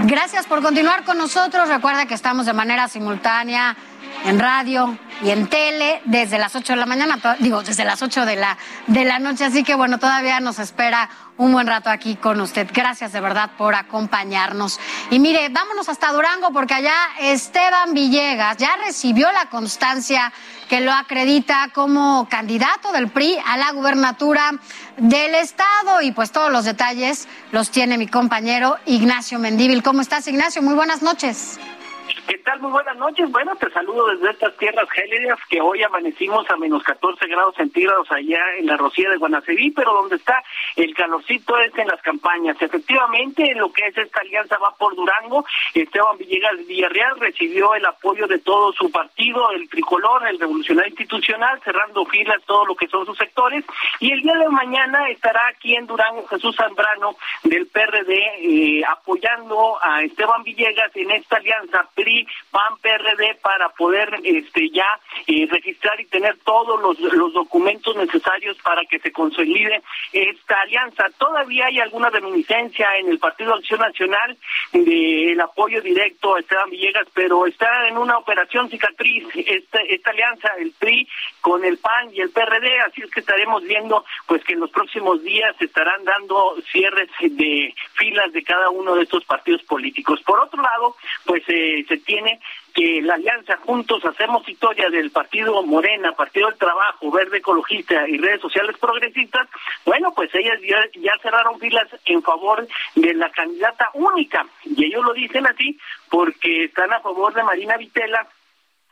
Gracias por continuar con nosotros. Recuerda que estamos de manera simultánea en radio y en tele desde las 8 de la mañana, digo, desde las 8 de la, de la noche, así que bueno, todavía nos espera un buen rato aquí con usted. Gracias de verdad por acompañarnos. Y mire, vámonos hasta Durango porque allá Esteban Villegas ya recibió la constancia que lo acredita como candidato del PRI a la gubernatura del estado y pues todos los detalles los tiene mi compañero Ignacio Mendíbil. ¿Cómo estás, Ignacio? Muy buenas noches. ¿Qué tal? Muy buenas noches. Bueno, te saludo desde estas tierras gélidas que hoy amanecimos a menos 14 grados centígrados allá en la Rocía de Guanaceví, pero donde está el calorcito es en las campañas. Efectivamente, en lo que es esta alianza va por Durango, Esteban Villegas Villarreal recibió el apoyo de todo su partido, el tricolor, el revolucionario institucional, cerrando filas todo lo que son sus sectores. Y el día de mañana estará aquí en Durango Jesús Zambrano del PRD eh, apoyando a Esteban Villegas en esta alianza PAN, PRD para poder este ya eh, registrar y tener todos los, documentos necesarios para que se consolide esta alianza. Todavía hay alguna reminiscencia en el Partido Acción Nacional del apoyo directo a Esteban Villegas, pero está en una operación cicatriz esta, esta alianza, el PRI con el PAN y el PRD, así es que estaremos viendo pues que en los próximos días se estarán dando cierres de filas de cada uno de estos partidos políticos. Por otro lado, pues eh, se tiene que la alianza Juntos Hacemos Historia del Partido Morena, Partido del Trabajo, Verde Ecologista y redes sociales progresistas, bueno, pues ellas ya, cerraron filas en favor de la candidata única. Y ellos lo dicen así porque están a favor de Marina Vitela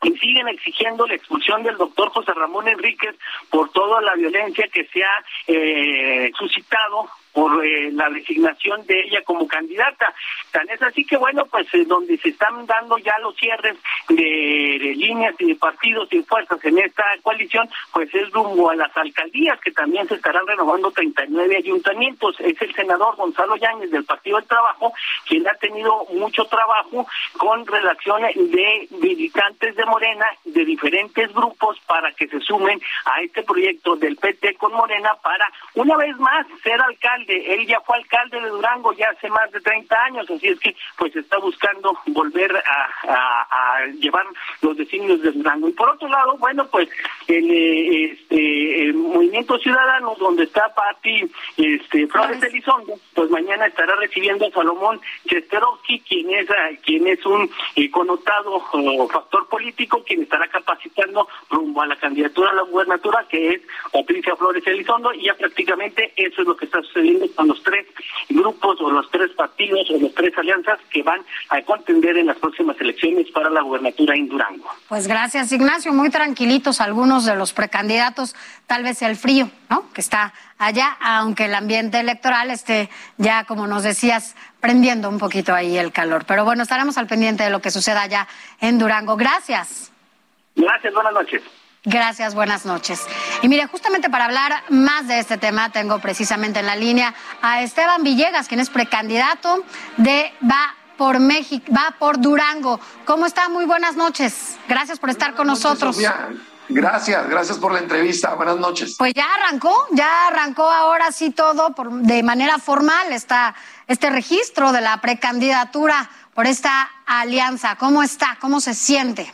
y siguen exigiendo la expulsión del doctor José Ramón Enríquez por toda la violencia que se ha eh, suscitado por eh, la designación de ella como candidata. Tan es así que, bueno, pues eh, donde se están dando ya los cierres de, líneas y de partidos y fuerzas en esta coalición, pues es rumbo a las alcaldías, que también se estarán renovando 39 ayuntamientos. Es el senador Gonzalo Yáñez del Partido del Trabajo quien ha tenido mucho trabajo con relaciones de militantes de Morena, de diferentes grupos, para que se sumen a este proyecto del PT con Morena para, una vez más, ser alcalde él ya fue alcalde de Durango ya hace más de 30 años, así es que pues está buscando volver a, llevar los designios de Durango. Y por otro lado, bueno, pues el, eh, este, el Movimiento Ciudadano, donde está Pati este, Flores Elizondo, pues mañana estará recibiendo a Salomón Chesterovsky, quien es, eh, quien es un eh, connotado factor político, quien estará capacitando rumbo a la candidatura a la gubernatura, que es Patricia Flores Elizondo, y ya prácticamente eso es lo que está sucediendo con los tres grupos o los tres partidos o las tres alianzas que van a contender en las próximas elecciones para la gubernatura en Durango. Pues gracias, Ignacio. Muy tranquilitos algunos de los precandidatos, tal vez el frío, ¿no? Que está allá, aunque el ambiente electoral esté ya, como nos decías, prendiendo un poquito ahí el calor. Pero bueno, estaremos al pendiente de lo que suceda allá en Durango. Gracias. Gracias, buenas noches. Gracias, buenas noches. Y mire, justamente para hablar más de este tema, tengo precisamente en la línea a Esteban Villegas, quien es precandidato de Va por México, va por Durango. ¿Cómo está? Muy buenas noches. Gracias por estar con nosotros. Gracias, gracias por la entrevista. Buenas noches. Pues ya arrancó, ya arrancó ahora sí todo por, de manera formal está este registro de la precandidatura por esta alianza. ¿Cómo está? ¿Cómo se siente?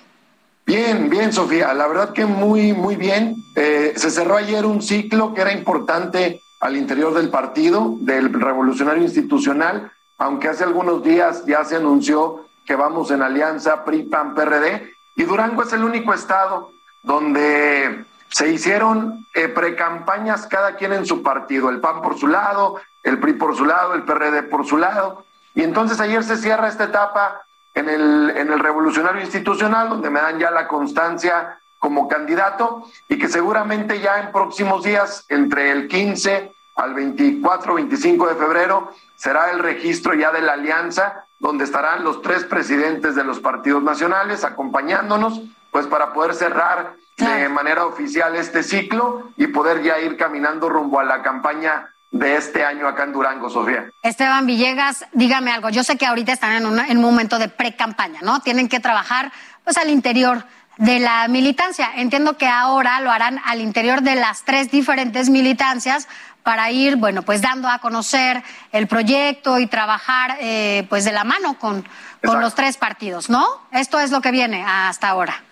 Bien, bien, Sofía. La verdad que muy, muy bien. Eh, se cerró ayer un ciclo que era importante al interior del partido, del revolucionario institucional, aunque hace algunos días ya se anunció que vamos en alianza PRI-PAN-PRD. Y Durango es el único estado donde se hicieron eh, precampañas cada quien en su partido, el PAN por su lado, el PRI por su lado, el PRD por su lado. Y entonces ayer se cierra esta etapa en el, en el revolucionario institucional, donde me dan ya la constancia como candidato y que seguramente ya en próximos días, entre el 15 al 24, 25 de febrero, será el registro ya de la alianza, donde estarán los tres presidentes de los partidos nacionales acompañándonos, pues para poder cerrar de manera oficial este ciclo y poder ya ir caminando rumbo a la campaña de este año acá en Durango, Sofía. Esteban Villegas, dígame algo. Yo sé que ahorita están en, en un momento de pre-campaña, ¿no? Tienen que trabajar pues al interior de la militancia. Entiendo que ahora lo harán al interior de las tres diferentes militancias para ir, bueno, pues dando a conocer el proyecto y trabajar eh, pues de la mano con, con los tres partidos, ¿no? Esto es lo que viene hasta ahora.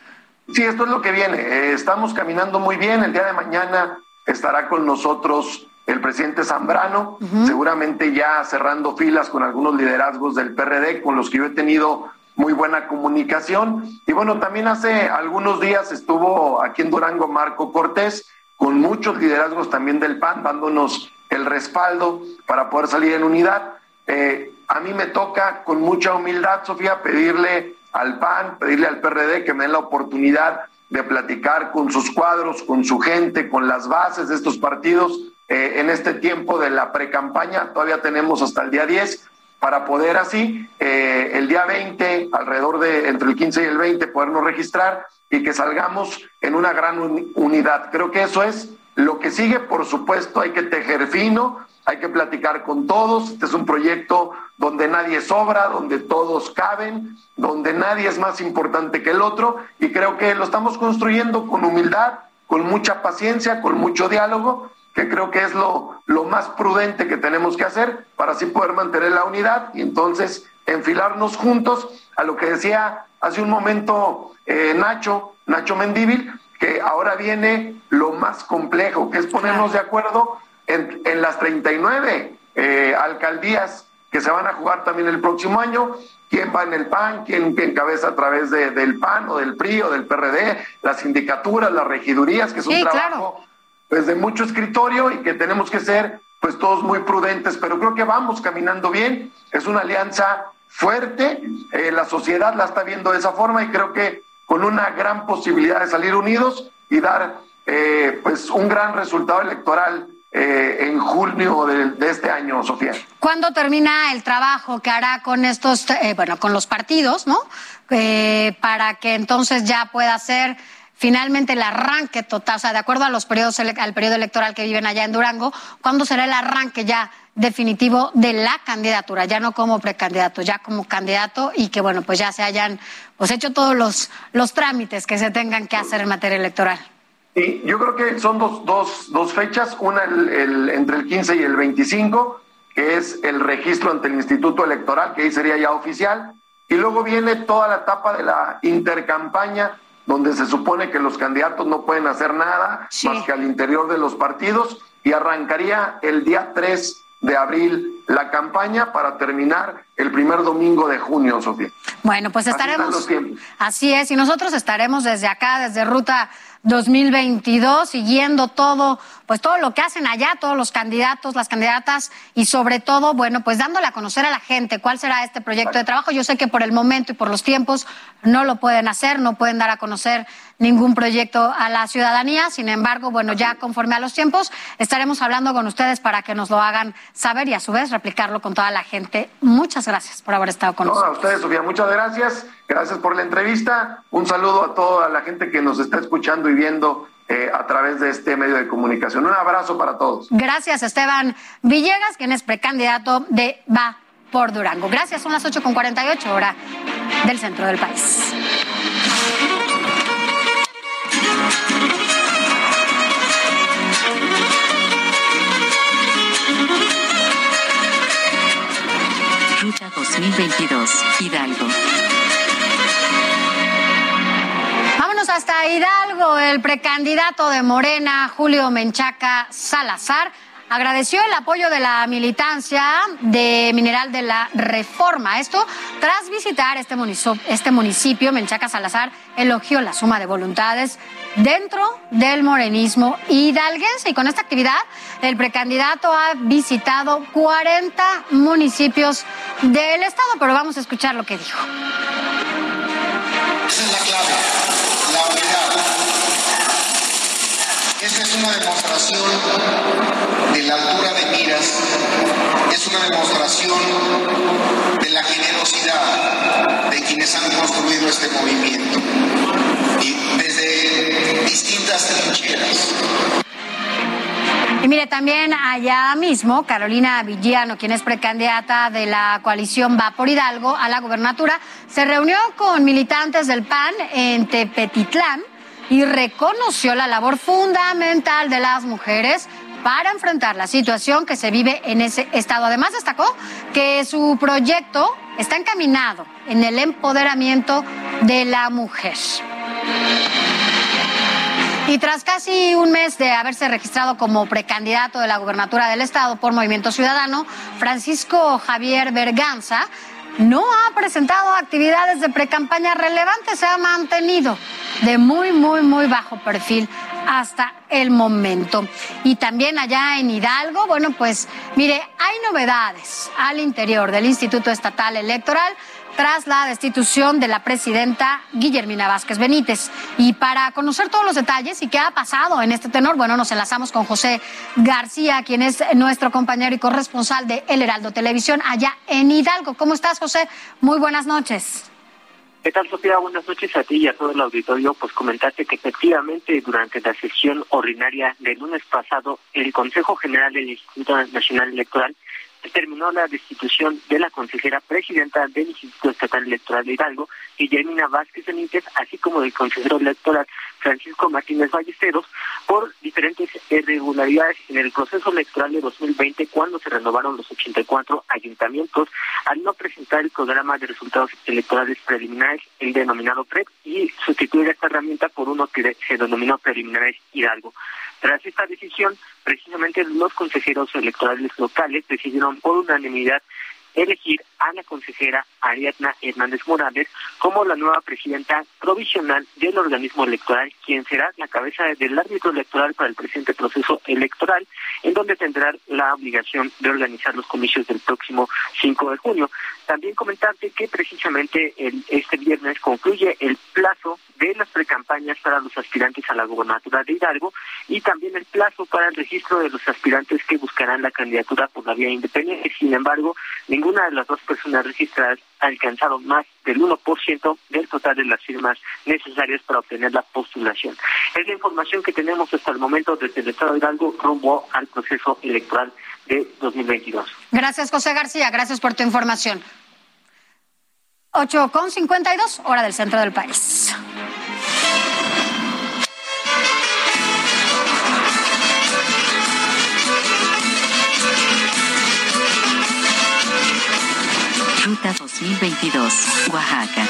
Sí, esto es lo que viene. Eh, estamos caminando muy bien. El día de mañana estará con nosotros el presidente Zambrano, seguramente ya cerrando filas con algunos liderazgos del PRD con los que yo he tenido muy buena comunicación. Y bueno, también hace algunos días estuvo aquí en Durango Marco Cortés, con muchos liderazgos también del PAN, dándonos el respaldo para poder salir en unidad. Eh, a mí me toca con mucha humildad, Sofía, pedirle al PAN, pedirle al PRD que me den la oportunidad de platicar con sus cuadros, con su gente, con las bases de estos partidos eh, en este tiempo de la pre-campaña, todavía tenemos hasta el día 10 para poder así eh, el día 20, alrededor de entre el 15 y el 20, podernos registrar y que salgamos en una gran unidad. Creo que eso es lo que sigue, por supuesto, hay que tejer fino, hay que platicar con todos. Este es un proyecto donde nadie sobra, donde todos caben, donde nadie es más importante que el otro y creo que lo estamos construyendo con humildad, con mucha paciencia, con mucho diálogo que creo que es lo, lo más prudente que tenemos que hacer para así poder mantener la unidad y entonces enfilarnos juntos a lo que decía hace un momento eh, Nacho, Nacho Mendíbil, que ahora viene lo más complejo, que es ponernos de acuerdo en, en las 39 eh, alcaldías que se van a jugar también el próximo año, quién va en el PAN, quién, encabeza a través de, del PAN o del PRI o del PRD, las sindicaturas, las regidurías, que es un trabajo pues de mucho escritorio y que tenemos que ser pues todos muy prudentes, pero creo que vamos caminando bien, es una alianza fuerte, eh, la sociedad la está viendo de esa forma y creo que con una gran posibilidad de salir unidos y dar eh, pues un gran resultado electoral eh, en junio de, este año, Sofía. ¿Cuándo termina el trabajo que hará con estos, eh, bueno, con los partidos, ¿no? para que entonces ya pueda ser finalmente el arranque total, o sea, de acuerdo a los periodos, al periodo electoral que viven allá en Durango, ¿cuándo será el arranque ya definitivo de la candidatura, ya no como precandidato, ya como candidato y que bueno, pues ya se hayan pues hecho todos los, los trámites que se tengan que hacer en materia electoral. Sí, yo creo que son dos, dos, dos fechas, una el, entre el 15 y el 25, que es el registro ante el Instituto Electoral, que ahí sería ya oficial, y luego viene toda la etapa de la intercampaña, donde se supone que los candidatos no pueden hacer nada más que al interior de los partidos, y arrancaría el día 3 de abril la campaña para terminar el primer domingo de junio, Sofía. Bueno, pues estaremos. Así es, y nosotros estaremos desde acá, desde Ruta 2022, siguiendo todo, pues todo lo que hacen allá, todos los candidatos, las candidatas, y sobre todo, bueno, pues dándole a conocer a la gente cuál será este proyecto de trabajo. Yo sé que por el momento y por los tiempos no lo pueden hacer, no pueden dar a conocer ningún proyecto a la ciudadanía. Sin embargo, bueno, ya conforme a los tiempos, estaremos hablando con ustedes para que nos lo hagan saber y a su vez replicarlo con toda la gente. Muchas gracias por haber estado con nosotros. A ustedes, Sofía, muchas gracias. Gracias por la entrevista. Un saludo a toda la gente que nos está escuchando y viendo eh, a través de este medio de comunicación. Un abrazo para todos. Gracias, Esteban Villegas, quien es precandidato de Va por Durango. Gracias, son las 8.48 hora del centro del país. 2022, Hidalgo. Vámonos hasta Hidalgo. El precandidato de Morena, Julio Menchaca Salazar, agradeció el apoyo de la militancia de Mineral de la Reforma. Esto tras visitar este municipio, este municipio Menchaca Salazar elogió la suma de voluntades dentro del morenismo hidalguense. Y con esta actividad, el precandidato ha visitado 40 municipios del estado, pero vamos a escuchar lo que dijo. Esa es la clave, la unidad. Esta es una demostración de la altura de miras, es una demostración de la generosidad de quienes han construido este movimiento. Desde distintas trincheras. Y mire, también allá mismo, Carolina Villano, quien es precandidata de la coalición Va por Hidalgo a la gubernatura, se reunió con militantes del PAN en Tepetitlán y reconoció la labor fundamental de las mujeres para enfrentar la situación que se vive en ese estado. Además, destacó que su proyecto está encaminado en el empoderamiento de la mujer. Y tras casi un mes de haberse registrado como precandidato de la gubernatura del estado por Movimiento Ciudadano, Francisco Javier Berganza no ha presentado actividades de precampaña relevantes, se ha mantenido de muy, muy, muy bajo perfil hasta el momento. Y también allá en Hidalgo, bueno, pues mire, hay novedades al interior del Instituto Estatal Electoral tras la destitución de la presidenta Guillermina Vázquez Benítez. Y para conocer todos los detalles y qué ha pasado en este tenor, bueno, nos enlazamos con José García, quien es nuestro compañero y corresponsal de El Heraldo Televisión allá en Hidalgo. ¿Cómo estás, José? Muy buenas noches. ¿Qué tal, Sofía? Buenas noches a ti y a todo el auditorio. Pues comentaste que efectivamente durante la sesión ordinaria del lunes pasado, el Consejo General del Instituto Nacional Electoral determinó la destitución de la consejera presidenta del Instituto Estatal Electoral de Hidalgo, Guillermina Vázquez Benítez, así como del consejero electoral Francisco Martínez Ballesteros, por diferentes irregularidades en el proceso electoral de 2020, cuando se renovaron los 84 ayuntamientos, al no presentar el programa de resultados electorales preliminares, el denominado PREP, y sustituir esta herramienta por uno que se denominó preliminares Hidalgo. Tras esta decisión, precisamente los consejeros electorales locales decidieron por unanimidad elegir a la consejera Ariadna Hernández Morales como la nueva presidenta provisional del organismo electoral, quien será la cabeza del árbitro electoral para el presente proceso electoral, en donde tendrá la obligación de organizar los comicios del próximo 5 de junio. También comentarte que precisamente el, este viernes concluye el plazo de las precampañas para los aspirantes a la gobernatura de Hidalgo y también el plazo para el registro de los aspirantes que buscarán la candidatura por la vía independiente. Sin embargo, ninguna de las dos personas registradas ha alcanzado más del 1% del total de las firmas necesarias para obtener la postulación. Es la información que tenemos hasta el momento desde el Estado de Hidalgo rumbo al proceso electoral de 2022. Gracias, José García. Gracias por tu información. 8 con 52, hora del centro del país. Ruta 2022, Oaxaca.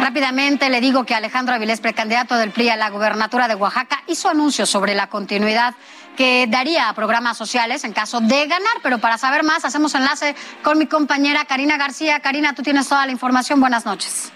Rápidamente le digo que Alejandro Avilés, precandidato del PRI a la gubernatura de Oaxaca, hizo anuncios sobre la continuidad que daría a programas sociales en caso de ganar. Pero para saber más, hacemos enlace con mi compañera Karina García. Karina, tú tienes toda la información. Buenas noches.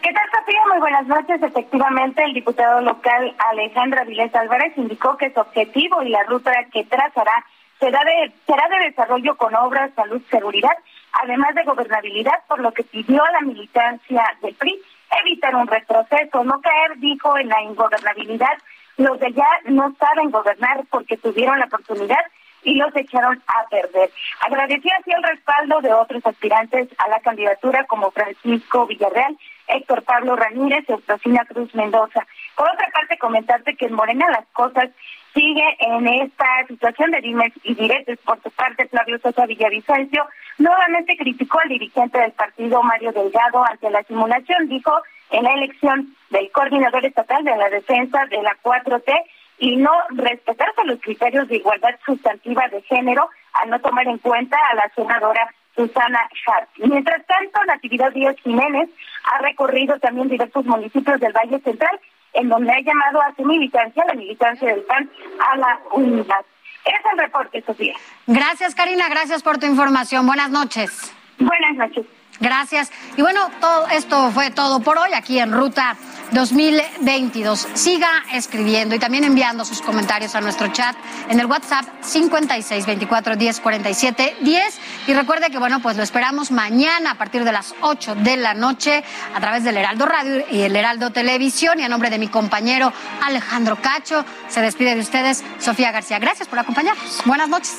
¿Qué tal, Sofía? Muy buenas noches. Efectivamente, el diputado local Alejandro Avilés Álvarez indicó que su objetivo y la ruta que trazará será de, será de desarrollo con obras, salud, seguridad, además de gobernabilidad, por lo que pidió a la militancia del PRI evitar un retroceso, no caer, dijo, en la ingobernabilidad. Los de allá no saben gobernar porque tuvieron la oportunidad y los echaron a perder. Agradeció así el respaldo de otros aspirantes a la candidatura como Francisco Villarreal, Héctor Pablo Ramírez y Eustacina Cruz Mendoza. Por otra parte, comentarte que en Morena las cosas sigue en esta situación de dimes y diretes. Por su parte, Flavio Sosa Villavicencio nuevamente criticó al dirigente del partido, Mario Delgado, ante la simulación, dijo, en la elección del coordinador estatal de la defensa de la 4T y no respetarse los criterios de igualdad sustantiva de género al no tomar en cuenta a la senadora Susana Hart. Mientras tanto, Natividad Díaz Jiménez ha recorrido también diversos municipios del Valle Central en donde ha llamado a su militancia, la militancia del PAN, a la unidad. Es el reporte, Sofía. Gracias, Karina. Gracias por tu información. Buenas noches. Buenas noches. Gracias. Y bueno, todo esto fue todo por hoy aquí en Ruta 2022. Siga escribiendo y también enviando sus comentarios a nuestro chat en el WhatsApp 56 24 10 47 10. Y recuerde que, bueno, pues lo esperamos mañana a partir de las 8 de la noche a través del Heraldo Radio y el Heraldo Televisión. Y a nombre de mi compañero Alejandro Cacho, se despide de ustedes Sofía García. Gracias por acompañarnos. Buenas noches.